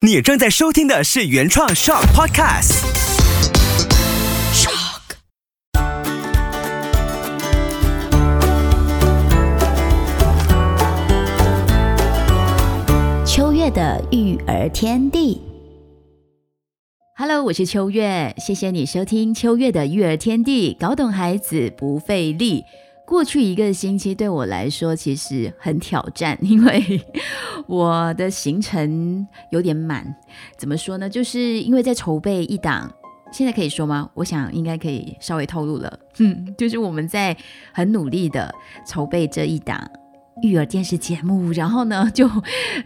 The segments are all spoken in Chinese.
你正在收听的是原创 Shock Podcast。Shock。秋月的育儿天地。Hello，我是秋月，谢谢你收听秋月的育儿天地，搞懂孩子不费力。过去一个星期对我来说其实很挑战，因为 我的行程有点满。怎么说呢？就是因为在筹备一档，现在可以说吗？我想应该可以稍微透露了。嗯，就是我们在很努力的筹备这一档育儿电视节目，然后呢，就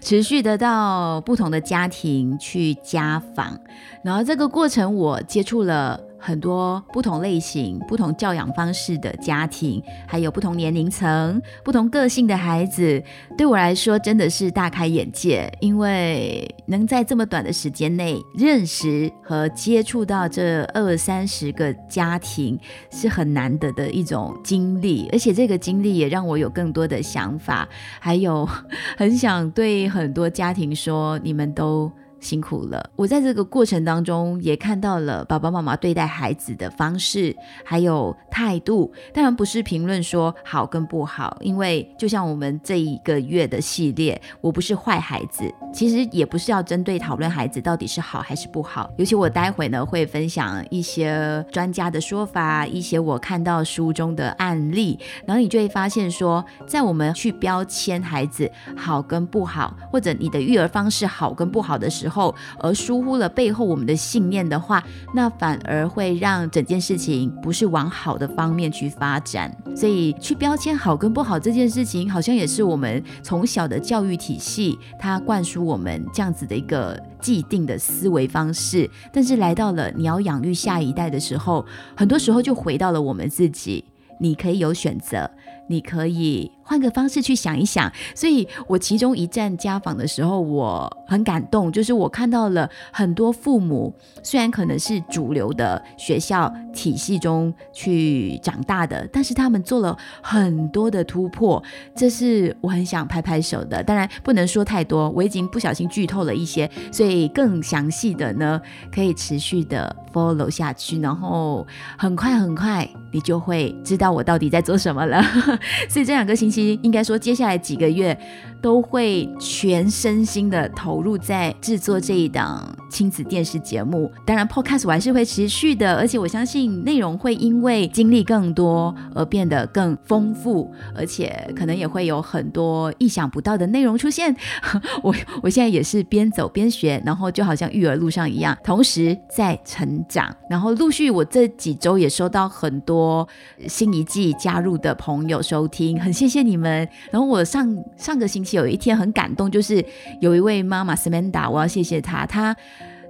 持续的到不同的家庭去家访，然后这个过程我接触了。很多不同类型、不同教养方式的家庭，还有不同年龄层、不同个性的孩子，对我来说真的是大开眼界。因为能在这么短的时间内认识和接触到这二三十个家庭，是很难得的一种经历。而且这个经历也让我有更多的想法，还有 很想对很多家庭说：你们都。辛苦了，我在这个过程当中也看到了爸爸妈妈对待孩子的方式，还有态度。当然不是评论说好跟不好，因为就像我们这一个月的系列，我不是坏孩子，其实也不是要针对讨论孩子到底是好还是不好。尤其我待会呢会分享一些专家的说法，一些我看到书中的案例，然后你就会发现说，在我们去标签孩子好跟不好，或者你的育儿方式好跟不好的时候。后而疏忽了背后我们的信念的话，那反而会让整件事情不是往好的方面去发展。所以去标签好跟不好这件事情，好像也是我们从小的教育体系，它灌输我们这样子的一个既定的思维方式。但是来到了你要养育下一代的时候，很多时候就回到了我们自己，你可以有选择，你可以。换个方式去想一想，所以我其中一站家访的时候，我很感动，就是我看到了很多父母，虽然可能是主流的学校体系中去长大的，但是他们做了很多的突破，这是我很想拍拍手的。当然不能说太多，我已经不小心剧透了一些，所以更详细的呢，可以持续的 follow 下去，然后很快很快你就会知道我到底在做什么了。所以这两个星期。应该说，接下来几个月都会全身心的投入在制作这一档亲子电视节目。当然，Podcast 我还是会持续的，而且我相信内容会因为经历更多而变得更丰富，而且可能也会有很多意想不到的内容出现。我我现在也是边走边学，然后就好像育儿路上一样，同时在成长。然后陆续，我这几周也收到很多新一季加入的朋友收听，很谢谢。你们，然后我上上个星期有一天很感动，就是有一位妈妈 Samantha，我要谢谢她，她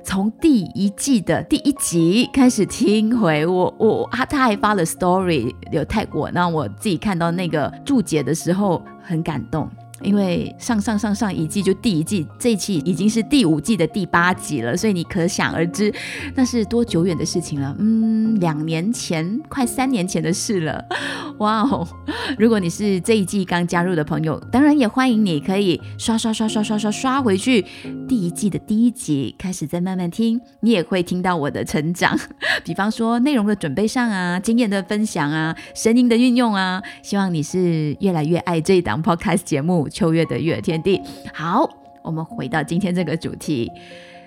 从第一季的第一集开始听回我，我她她还发了 story 有泰国，那我自己看到那个注解的时候很感动。因为上上上上一季就第一季，这一期已经是第五季的第八集了，所以你可想而知，那是多久远的事情了？嗯，两年前，快三年前的事了。哇哦！如果你是这一季刚加入的朋友，当然也欢迎你可以刷刷刷刷刷刷刷回去第一季的第一集，开始再慢慢听，你也会听到我的成长。比方说内容的准备上啊，经验的分享啊，声音的运用啊，希望你是越来越爱这一档 podcast 节目。秋月的育儿天地，好，我们回到今天这个主题。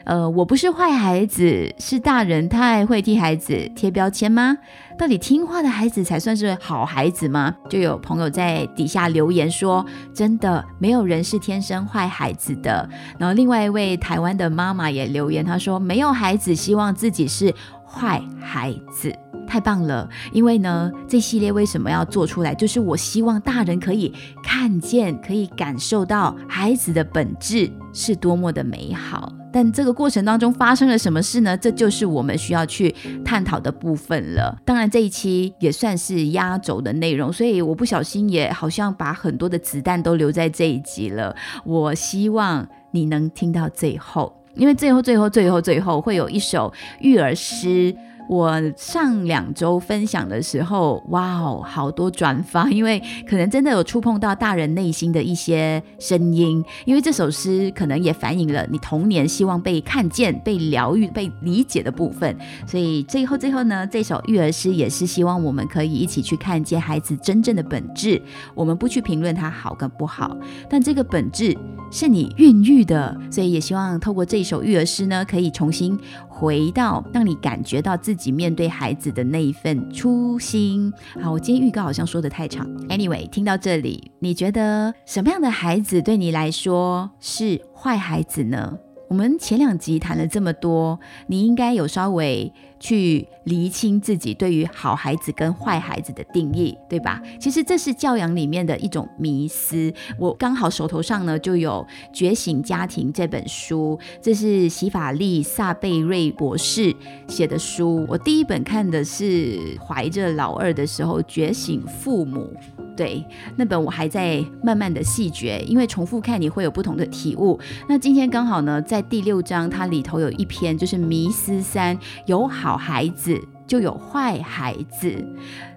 呃，我不是坏孩子，是大人太会替孩子贴标签吗？到底听话的孩子才算是好孩子吗？就有朋友在底下留言说，真的没有人是天生坏孩子的。然后另外一位台湾的妈妈也留言，她说没有孩子希望自己是坏孩子。太棒了，因为呢，这系列为什么要做出来？就是我希望大人可以看见，可以感受到孩子的本质是多么的美好。但这个过程当中发生了什么事呢？这就是我们需要去探讨的部分了。当然，这一期也算是压轴的内容，所以我不小心也好像把很多的子弹都留在这一集了。我希望你能听到最后，因为最后、最后、最后、最后会有一首育儿诗。我上两周分享的时候，哇哦，好多转发，因为可能真的有触碰到大人内心的一些声音。因为这首诗可能也反映了你童年希望被看见、被疗愈、被理解的部分。所以最后最后呢，这首育儿诗也是希望我们可以一起去看见孩子真正的本质。我们不去评论他好跟不好，但这个本质是你孕育的。所以也希望透过这一首育儿诗呢，可以重新回到让你感觉到自己面对孩子的那一份初心。好，我今天预告好像说的太长。Anyway，听到这里，你觉得什么样的孩子对你来说是坏孩子呢？我们前两集谈了这么多，你应该有稍微去厘清自己对于好孩子跟坏孩子的定义，对吧？其实这是教养里面的一种迷思。我刚好手头上呢就有《觉醒家庭》这本书，这是洗法利萨贝瑞博士写的书。我第一本看的是怀着老二的时候，《觉醒父母》。对，那本我还在慢慢的细嚼，因为重复看你会有不同的体悟。那今天刚好呢，在第六章，它里头有一篇就是迷思三，有好好孩子就有坏孩子，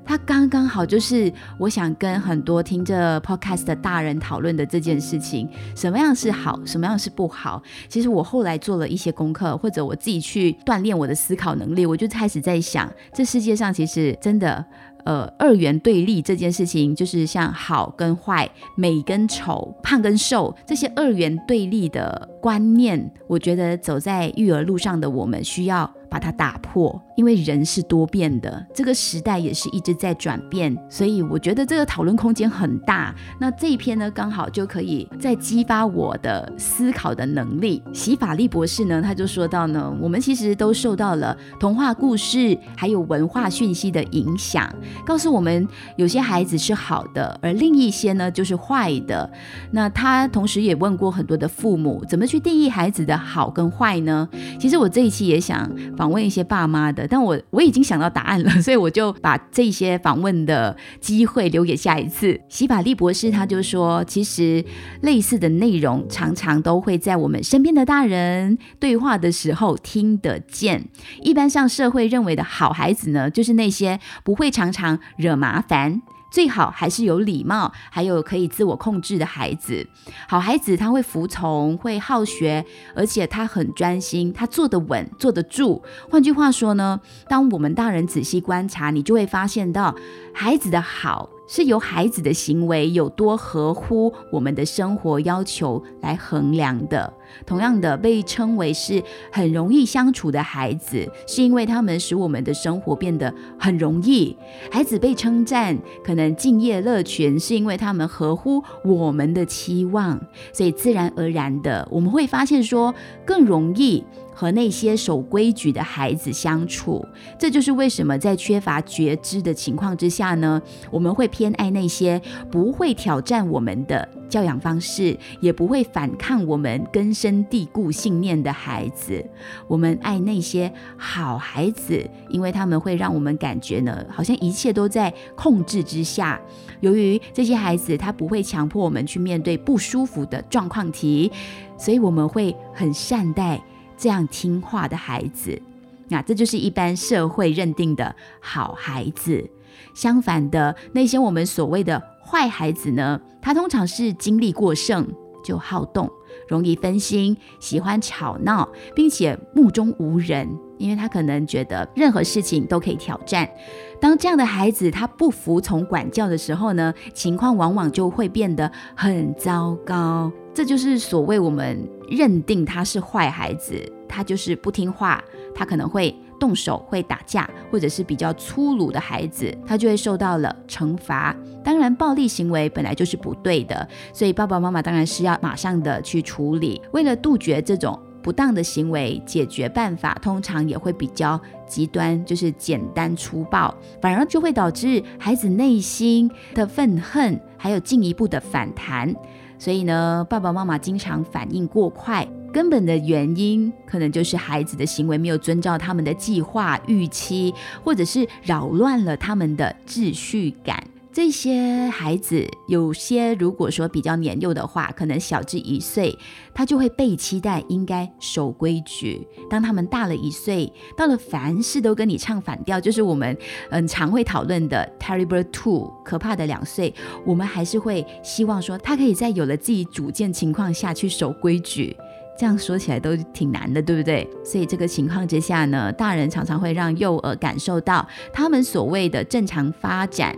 他刚刚好就是我想跟很多听着 podcast 的大人讨论的这件事情，什么样是好，什么样是不好。其实我后来做了一些功课，或者我自己去锻炼我的思考能力，我就开始在想，这世界上其实真的。呃，二元对立这件事情，就是像好跟坏、美跟丑、胖跟瘦这些二元对立的观念，我觉得走在育儿路上的我们需要。把它打破，因为人是多变的，这个时代也是一直在转变，所以我觉得这个讨论空间很大。那这一篇呢，刚好就可以再激发我的思考的能力。洗法利博士呢，他就说到呢，我们其实都受到了童话故事还有文化讯息的影响，告诉我们有些孩子是好的，而另一些呢就是坏的。那他同时也问过很多的父母，怎么去定义孩子的好跟坏呢？其实我这一期也想。访问一些爸妈的，但我我已经想到答案了，所以我就把这些访问的机会留给下一次。希法利博士他就说，其实类似的内容常常都会在我们身边的大人对话的时候听得见。一般上社会认为的好孩子呢，就是那些不会常常惹麻烦。最好还是有礼貌，还有可以自我控制的孩子。好孩子他会服从，会好学，而且他很专心，他坐得稳，坐得住。换句话说呢，当我们大人仔细观察，你就会发现到孩子的好。是由孩子的行为有多合乎我们的生活要求来衡量的。同样的，被称为是很容易相处的孩子，是因为他们使我们的生活变得很容易。孩子被称赞，可能敬业乐群，是因为他们合乎我们的期望，所以自然而然的，我们会发现说更容易。和那些守规矩的孩子相处，这就是为什么在缺乏觉知的情况之下呢，我们会偏爱那些不会挑战我们的教养方式，也不会反抗我们根深蒂固信念的孩子。我们爱那些好孩子，因为他们会让我们感觉呢，好像一切都在控制之下。由于这些孩子他不会强迫我们去面对不舒服的状况题，所以我们会很善待。这样听话的孩子，那这就是一般社会认定的好孩子。相反的，那些我们所谓的坏孩子呢？他通常是精力过剩，就好动，容易分心，喜欢吵闹，并且目中无人，因为他可能觉得任何事情都可以挑战。当这样的孩子他不服从管教的时候呢，情况往往就会变得很糟糕。这就是所谓我们认定他是坏孩子，他就是不听话，他可能会动手、会打架，或者是比较粗鲁的孩子，他就会受到了惩罚。当然，暴力行为本来就是不对的，所以爸爸妈妈当然是要马上的去处理。为了杜绝这种不当的行为，解决办法通常也会比较极端，就是简单粗暴，反而就会导致孩子内心的愤恨，还有进一步的反弹。所以呢，爸爸妈妈经常反应过快，根本的原因可能就是孩子的行为没有遵照他们的计划预期，或者是扰乱了他们的秩序感。这些孩子有些如果说比较年幼的话，可能小至一岁，他就会被期待应该守规矩。当他们大了一岁，到了凡事都跟你唱反调，就是我们嗯常会讨论的 terrible two 可怕的两岁，我们还是会希望说他可以在有了自己主见情况下去守规矩。这样说起来都挺难的，对不对？所以这个情况之下呢，大人常常会让幼儿感受到他们所谓的正常发展，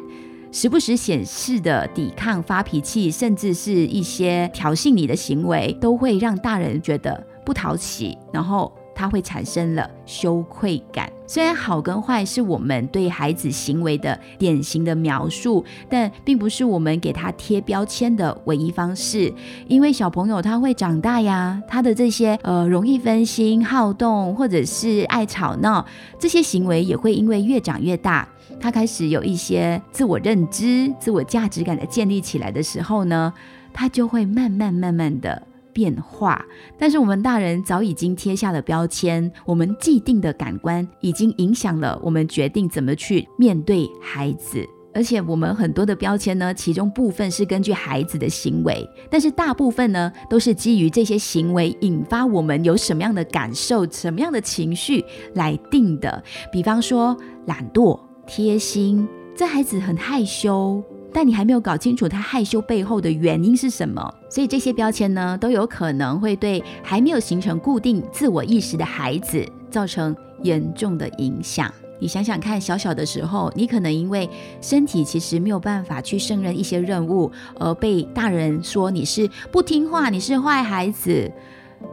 时不时显示的抵抗、发脾气，甚至是一些挑衅你的行为，都会让大人觉得不讨喜，然后。他会产生了羞愧感。虽然好跟坏是我们对孩子行为的典型的描述，但并不是我们给他贴标签的唯一方式。因为小朋友他会长大呀，他的这些呃容易分心、好动，或者是爱吵闹，这些行为也会因为越长越大，他开始有一些自我认知、自我价值感的建立起来的时候呢，他就会慢慢慢慢的。变化，但是我们大人早已经贴下了标签，我们既定的感官已经影响了我们决定怎么去面对孩子，而且我们很多的标签呢，其中部分是根据孩子的行为，但是大部分呢都是基于这些行为引发我们有什么样的感受、什么样的情绪来定的。比方说懒惰、贴心，这孩子很害羞。但你还没有搞清楚他害羞背后的原因是什么，所以这些标签呢，都有可能会对还没有形成固定自我意识的孩子造成严重的影响。你想想看，小小的时候，你可能因为身体其实没有办法去胜任一些任务，而被大人说你是不听话，你是坏孩子，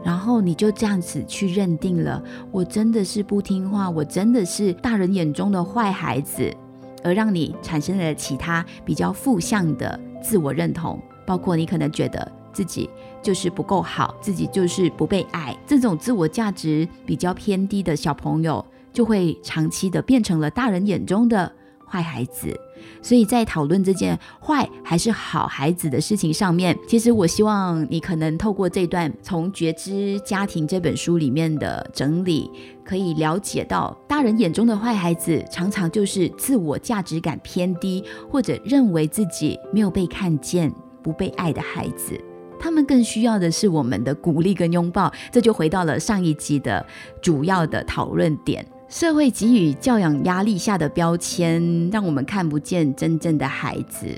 然后你就这样子去认定了，我真的是不听话，我真的是大人眼中的坏孩子。而让你产生了其他比较负向的自我认同，包括你可能觉得自己就是不够好，自己就是不被爱，这种自我价值比较偏低的小朋友，就会长期的变成了大人眼中的坏孩子。所以在讨论这件坏还是好孩子的事情上面，其实我希望你可能透过这段从《觉知家庭》这本书里面的整理，可以了解到，大人眼中的坏孩子，常常就是自我价值感偏低，或者认为自己没有被看见、不被爱的孩子。他们更需要的是我们的鼓励跟拥抱。这就回到了上一集的主要的讨论点。社会给予教养压力下的标签，让我们看不见真正的孩子。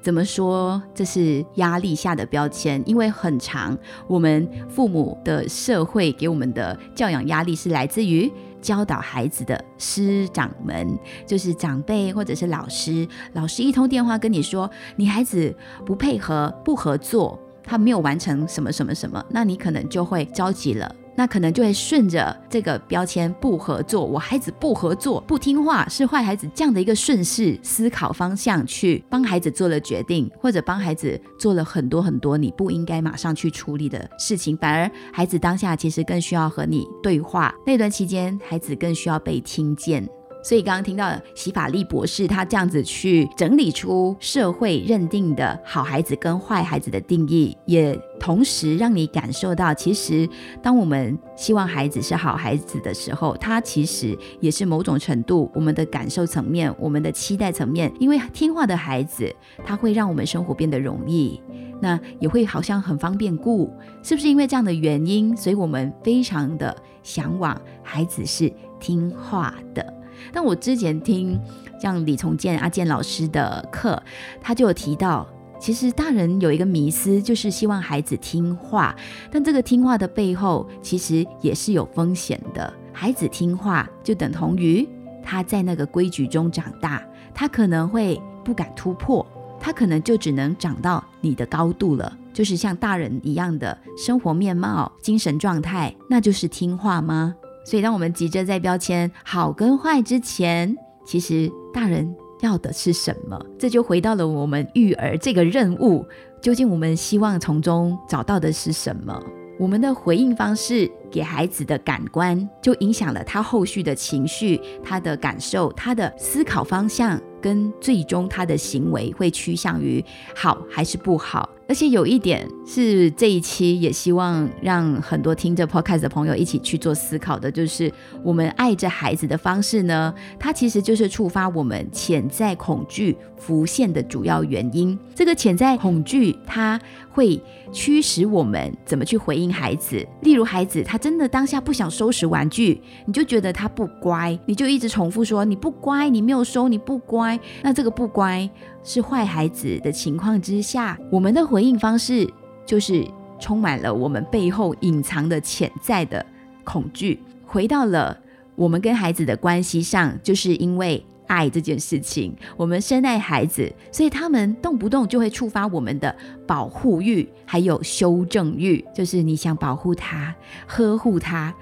怎么说？这是压力下的标签，因为很长，我们父母的社会给我们的教养压力是来自于教导孩子的师长们，就是长辈或者是老师。老师一通电话跟你说，你孩子不配合、不合作，他没有完成什么什么什么，那你可能就会着急了。那可能就会顺着这个标签不合作，我孩子不合作、不听话是坏孩子这样的一个顺势思考方向去帮孩子做了决定，或者帮孩子做了很多很多你不应该马上去处理的事情，反而孩子当下其实更需要和你对话，那段期间孩子更需要被听见。所以刚刚听到洗法利博士他这样子去整理出社会认定的好孩子跟坏孩子的定义，也同时让你感受到，其实当我们希望孩子是好孩子的时候，他其实也是某种程度我们的感受层面、我们的期待层面。因为听话的孩子，他会让我们生活变得容易，那也会好像很方便顾，是不是因为这样的原因，所以我们非常的向往孩子是听话的。但我之前听像李从建阿健老师的课，他就有提到，其实大人有一个迷思，就是希望孩子听话。但这个听话的背后，其实也是有风险的。孩子听话，就等同于他在那个规矩中长大，他可能会不敢突破，他可能就只能长到你的高度了，就是像大人一样的生活面貌、精神状态，那就是听话吗？所以，当我们急着在标签好跟坏之前，其实大人要的是什么？这就回到了我们育儿这个任务，究竟我们希望从中找到的是什么？我们的回应方式给孩子的感官，就影响了他后续的情绪、他的感受、他的思考方向，跟最终他的行为会趋向于好还是不好。而且有一点是这一期也希望让很多听着 podcast 的朋友一起去做思考的，就是我们爱着孩子的方式呢，它其实就是触发我们潜在恐惧浮现的主要原因。这个潜在恐惧，它会驱使我们怎么去回应孩子。例如，孩子他真的当下不想收拾玩具，你就觉得他不乖，你就一直重复说你不乖，你没有收，你不乖。那这个不乖。是坏孩子的情况之下，我们的回应方式就是充满了我们背后隐藏的潜在的恐惧。回到了我们跟孩子的关系上，就是因为爱这件事情，我们深爱孩子，所以他们动不动就会触发我们的保护欲，还有修正欲，就是你想保护他、呵护他，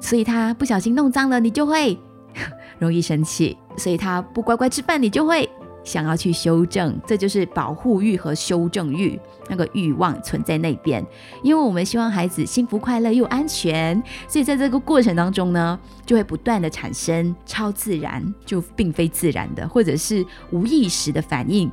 所以他不小心弄脏了，你就会 容易生气；所以他不乖乖吃饭，你就会。想要去修正，这就是保护欲和修正欲那个欲望存在那边。因为我们希望孩子幸福快乐又安全，所以在这个过程当中呢，就会不断的产生超自然就并非自然的，或者是无意识的反应。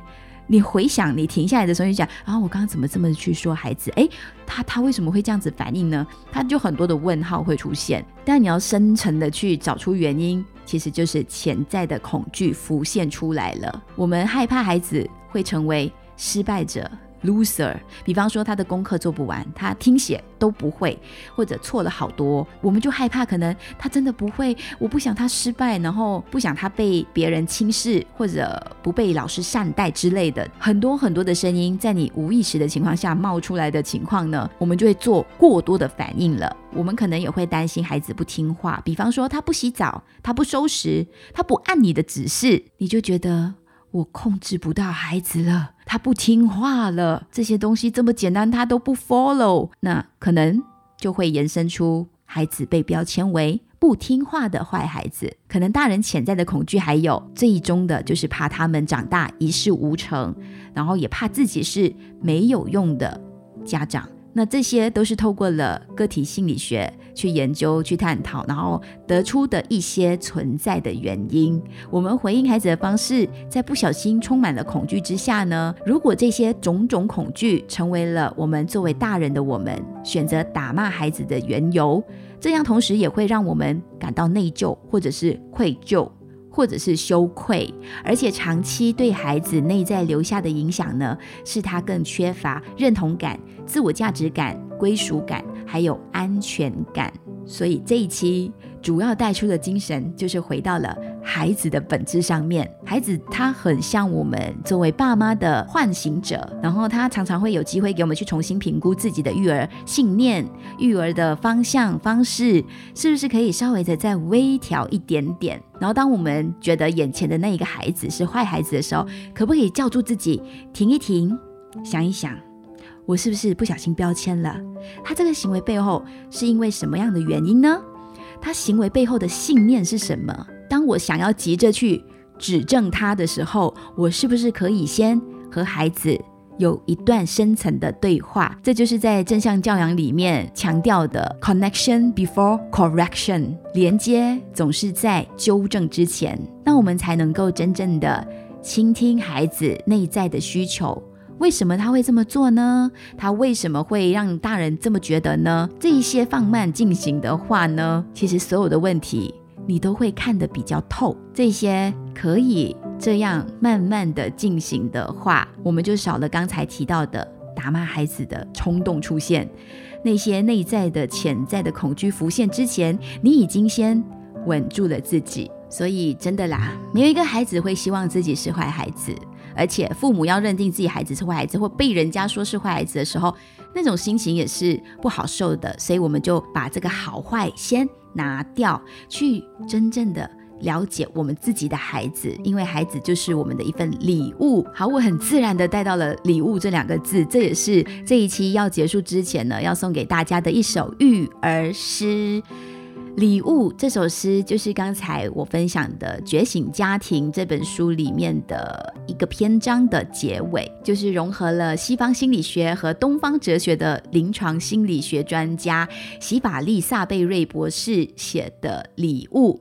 你回想，你停下来的时候，你讲啊，我刚刚怎么这么去说孩子？哎，他他为什么会这样子反应呢？他就很多的问号会出现。但你要深层的去找出原因，其实就是潜在的恐惧浮现出来了。我们害怕孩子会成为失败者。loser，比方说他的功课做不完，他听写都不会，或者错了好多，我们就害怕可能他真的不会，我不想他失败，然后不想他被别人轻视或者不被老师善待之类的，很多很多的声音在你无意识的情况下冒出来的情况呢，我们就会做过多的反应了。我们可能也会担心孩子不听话，比方说他不洗澡，他不收拾，他不按你的指示，你就觉得。我控制不到孩子了，他不听话了，这些东西这么简单，他都不 follow，那可能就会延伸出孩子被标签为不听话的坏孩子。可能大人潜在的恐惧还有最终的，就是怕他们长大一事无成，然后也怕自己是没有用的家长。那这些都是透过了个体心理学。去研究、去探讨，然后得出的一些存在的原因。我们回应孩子的方式，在不小心充满了恐惧之下呢？如果这些种种恐惧成为了我们作为大人的我们选择打骂孩子的缘由，这样同时也会让我们感到内疚，或者是愧疚。或者是羞愧，而且长期对孩子内在留下的影响呢，是他更缺乏认同感、自我价值感、归属感，还有安全感。所以这一期。主要带出的精神就是回到了孩子的本质上面。孩子他很像我们作为爸妈的唤醒者，然后他常常会有机会给我们去重新评估自己的育儿信念、育儿的方向方式，是不是可以稍微的再微调一点点。然后当我们觉得眼前的那一个孩子是坏孩子的时候，可不可以叫住自己，停一停，想一想，我是不是不小心标签了？他这个行为背后是因为什么样的原因呢？他行为背后的信念是什么？当我想要急着去指正他的时候，我是不是可以先和孩子有一段深层的对话？这就是在正向教养里面强调的 connection before correction，连接总是在纠正之前，那我们才能够真正的倾听孩子内在的需求。为什么他会这么做呢？他为什么会让大人这么觉得呢？这一些放慢进行的话呢，其实所有的问题你都会看得比较透。这些可以这样慢慢的进行的话，我们就少了刚才提到的打骂孩子的冲动出现。那些内在的潜在的恐惧浮现之前，你已经先稳住了自己。所以真的啦，没有一个孩子会希望自己是坏孩子。而且父母要认定自己孩子是坏孩子，或被人家说是坏孩子的时候，那种心情也是不好受的。所以我们就把这个好坏先拿掉，去真正的了解我们自己的孩子，因为孩子就是我们的一份礼物。好，我很自然的带到了礼物这两个字，这也是这一期要结束之前呢，要送给大家的一首育儿诗。礼物这首诗就是刚才我分享的《觉醒家庭》这本书里面的一个篇章的结尾，就是融合了西方心理学和东方哲学的临床心理学专家席法利萨贝瑞博士写的《礼物》。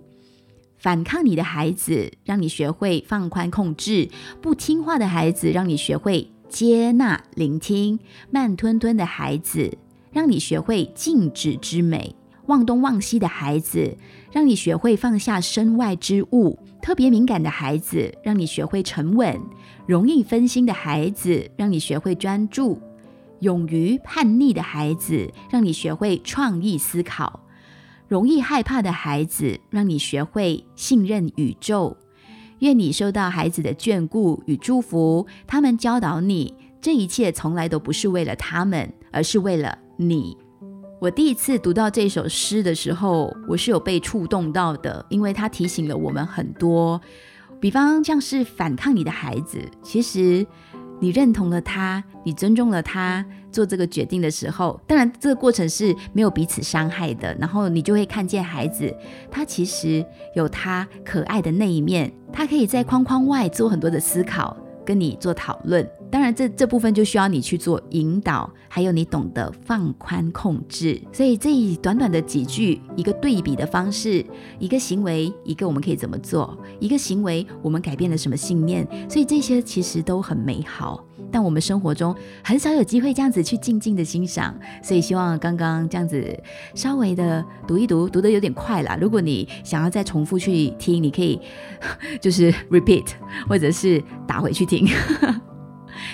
反抗你的孩子，让你学会放宽控制；不听话的孩子，让你学会。接纳、聆听；慢吞吞的孩子，让你学会静止之美；忘东忘西的孩子，让你学会放下身外之物；特别敏感的孩子，让你学会沉稳；容易分心的孩子，让你学会专注；勇于叛逆的孩子，让你学会创意思考；容易害怕的孩子，让你学会信任宇宙。愿你收到孩子的眷顾与祝福，他们教导你，这一切从来都不是为了他们，而是为了你。我第一次读到这首诗的时候，我是有被触动到的，因为它提醒了我们很多，比方像是反抗你的孩子，其实你认同了他，你尊重了他。做这个决定的时候，当然这个过程是没有彼此伤害的。然后你就会看见孩子，他其实有他可爱的那一面，他可以在框框外做很多的思考，跟你做讨论。当然，这这部分就需要你去做引导，还有你懂得放宽控制。所以这一短短的几句，一个对比的方式，一个行为，一个我们可以怎么做？一个行为，我们改变了什么信念？所以这些其实都很美好。但我们生活中很少有机会这样子去静静的欣赏，所以希望刚刚这样子稍微的读一读，读的有点快啦。如果你想要再重复去听，你可以 就是 repeat，或者是打回去听。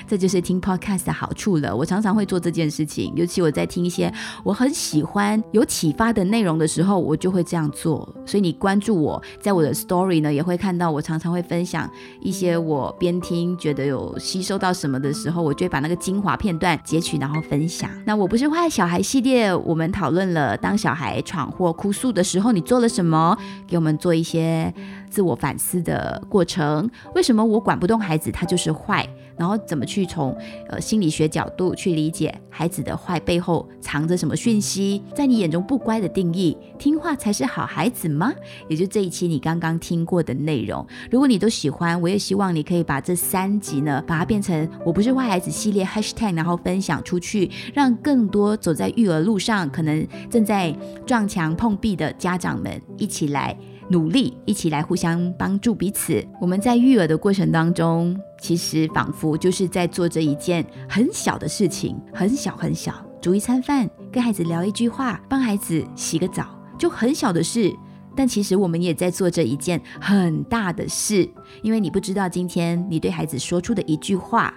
这就是听 podcast 的好处了。我常常会做这件事情，尤其我在听一些我很喜欢、有启发的内容的时候，我就会这样做。所以你关注我在我的 story 呢，也会看到我常常会分享一些我边听觉得有吸收到什么的时候，我就会把那个精华片段截取，然后分享。那我不是坏小孩系列，我们讨论了当小孩闯祸哭诉的时候，你做了什么？给我们做一些。自我反思的过程，为什么我管不动孩子，他就是坏？然后怎么去从呃心理学角度去理解孩子的坏背后藏着什么讯息？在你眼中不乖的定义，听话才是好孩子吗？也就这一期你刚刚听过的内容，如果你都喜欢，我也希望你可以把这三集呢，把它变成我不是坏孩子系列 hashtag，然后分享出去，让更多走在育儿路上，可能正在撞墙碰壁的家长们一起来。努力一起来互相帮助彼此。我们在育儿的过程当中，其实仿佛就是在做这一件很小的事情，很小很小，煮一餐饭，跟孩子聊一句话，帮孩子洗个澡，就很小的事。但其实我们也在做着一件很大的事，因为你不知道今天你对孩子说出的一句话，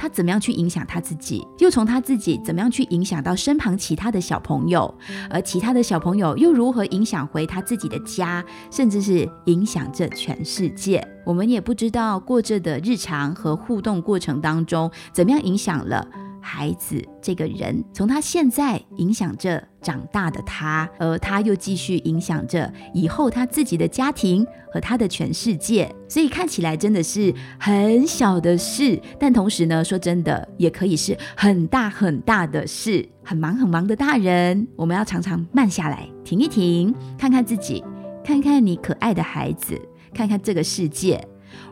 他怎么样去影响他自己，又从他自己怎么样去影响到身旁其他的小朋友，而其他的小朋友又如何影响回他自己的家，甚至是影响着全世界。我们也不知道过着的日常和互动过程当中，怎么样影响了。孩子这个人，从他现在影响着长大的他，而他又继续影响着以后他自己的家庭和他的全世界。所以看起来真的是很小的事，但同时呢，说真的，也可以是很大很大的事。很忙很忙的大人，我们要常常慢下来，停一停，看看自己，看看你可爱的孩子，看看这个世界。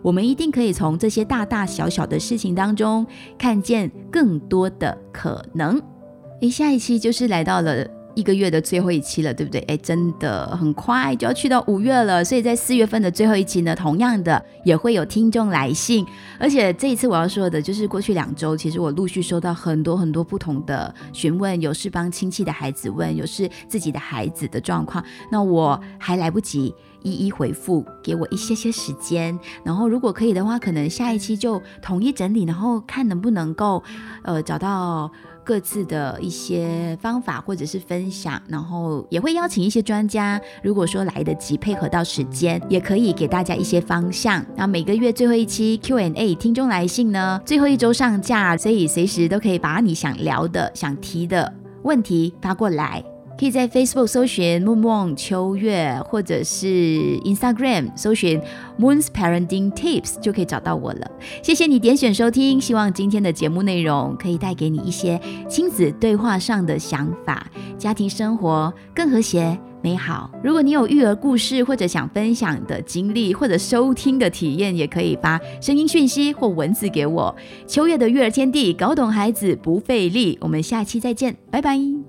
我们一定可以从这些大大小小的事情当中看见更多的可能。诶，下一期就是来到了一个月的最后一期了，对不对？诶，真的很快就要去到五月了，所以在四月份的最后一期呢，同样的也会有听众来信。而且这一次我要说的就是，过去两周其实我陆续收到很多很多不同的询问，有是帮亲戚的孩子问，有是自己的孩子的状况，那我还来不及。一一回复，给我一些些时间，然后如果可以的话，可能下一期就统一整理，然后看能不能够，呃，找到各自的一些方法或者是分享，然后也会邀请一些专家，如果说来得及配合到时间，也可以给大家一些方向。那每个月最后一期 Q&A 听众来信呢，最后一周上架，所以随时都可以把你想聊的、想提的问题发过来。可以在 Facebook 搜寻 Moon 望秋月，或者是 Instagram 搜寻 Moon's Parenting Tips 就可以找到我了。谢谢你点选收听，希望今天的节目内容可以带给你一些亲子对话上的想法，家庭生活更和谐美好。如果你有育儿故事或者想分享的经历，或者收听的体验，也可以发声音讯息或文字给我。秋月的育儿天地，搞懂孩子不费力。我们下期再见，拜拜。